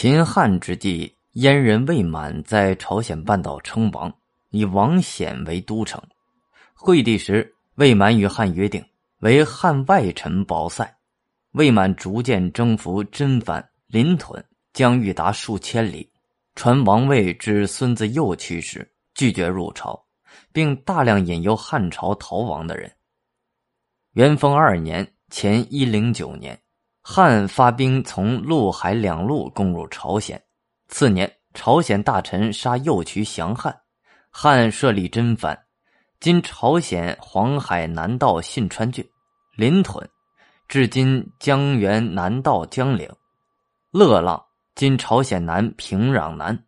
秦汉之际，燕人魏满在朝鲜半岛称王，以王显为都城。惠帝时，魏满与汉约定，为汉外臣保塞。魏满逐渐征服真藩、临屯，疆域达数千里。传王位至孙子右去时，拒绝入朝，并大量引诱汉朝逃亡的人。元丰二年（前一零九年）。汉发兵从陆海两路攻入朝鲜。次年，朝鲜大臣杀右渠降汉，汉设立真藩，今朝鲜黄海南道信川郡，临屯，至今江原南道江陵，乐浪，今朝鲜南平壤南，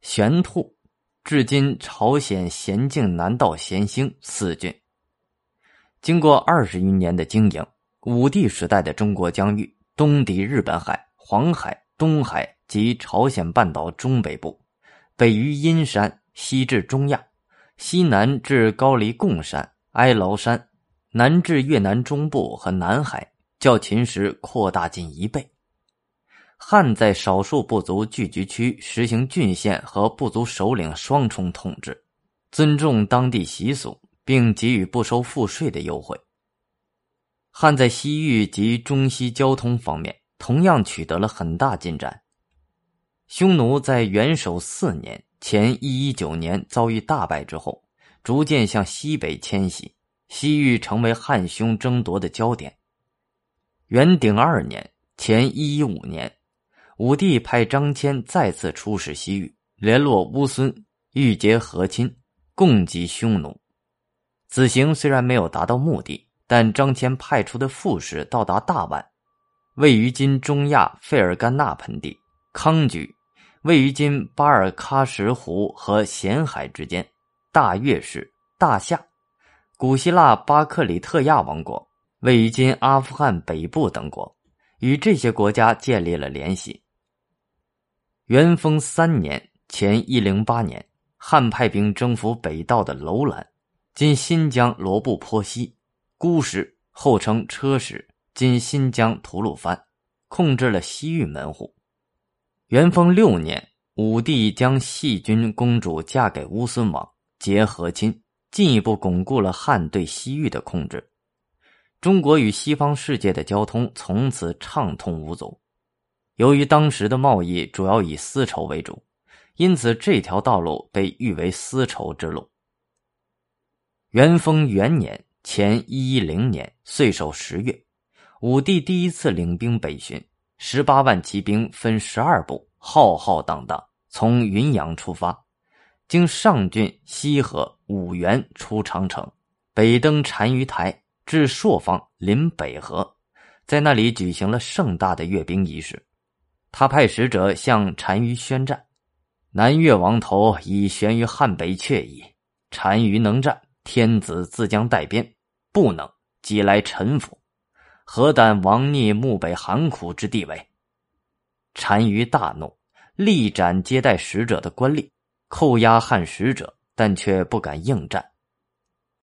玄兔，至今朝鲜咸镜南道咸兴四郡。经过二十余年的经营。武帝时代的中国疆域，东抵日本海、黄海、东海及朝鲜半岛中北部，北于阴山，西至中亚，西南至高黎贡山、哀牢山，南至越南中部和南海，较秦时扩大近一倍。汉在少数部族聚居区实行郡县和部族首领双重统治，尊重当地习俗，并给予不收赋税的优惠。汉在西域及中西交通方面同样取得了很大进展。匈奴在元首四年（前一一九年）遭遇大败之后，逐渐向西北迁徙，西域成为汉匈争夺的焦点。元鼎二年（前一一五年），武帝派张骞再次出使西域，联络乌孙，欲结和亲，共击匈奴。此行虽然没有达到目的。但张骞派出的副使到达大宛，位于今中亚费尔干纳盆地；康居，位于今巴尔喀什湖和咸海之间；大月氏、大夏，古希腊巴克里特亚王国，位于今阿富汗北部等国，与这些国家建立了联系。元丰三年（前一零八年），汉派兵征服北道的楼兰，今新疆罗布泊西。孤石后称车石，今新疆吐鲁番，控制了西域门户。元丰六年，武帝将细君公主嫁给乌孙王，结和亲，进一步巩固了汉对西域的控制。中国与西方世界的交通从此畅通无阻。由于当时的贸易主要以丝绸为主，因此这条道路被誉为丝绸之路。元丰元年。前一一零年岁首十月，武帝第一次领兵北巡，十八万骑兵分十二部，浩浩荡荡从云阳出发，经上郡、西河、五原出长城，北登单于台，至朔方临北河，在那里举行了盛大的阅兵仪式。他派使者向单于宣战：“南越王头已悬于汉北阙矣，单于能战。”天子自将带边，不能即来臣服，何但王逆漠北寒苦之地位？单于大怒，力斩接待使者的官吏，扣押汉使者，但却不敢应战。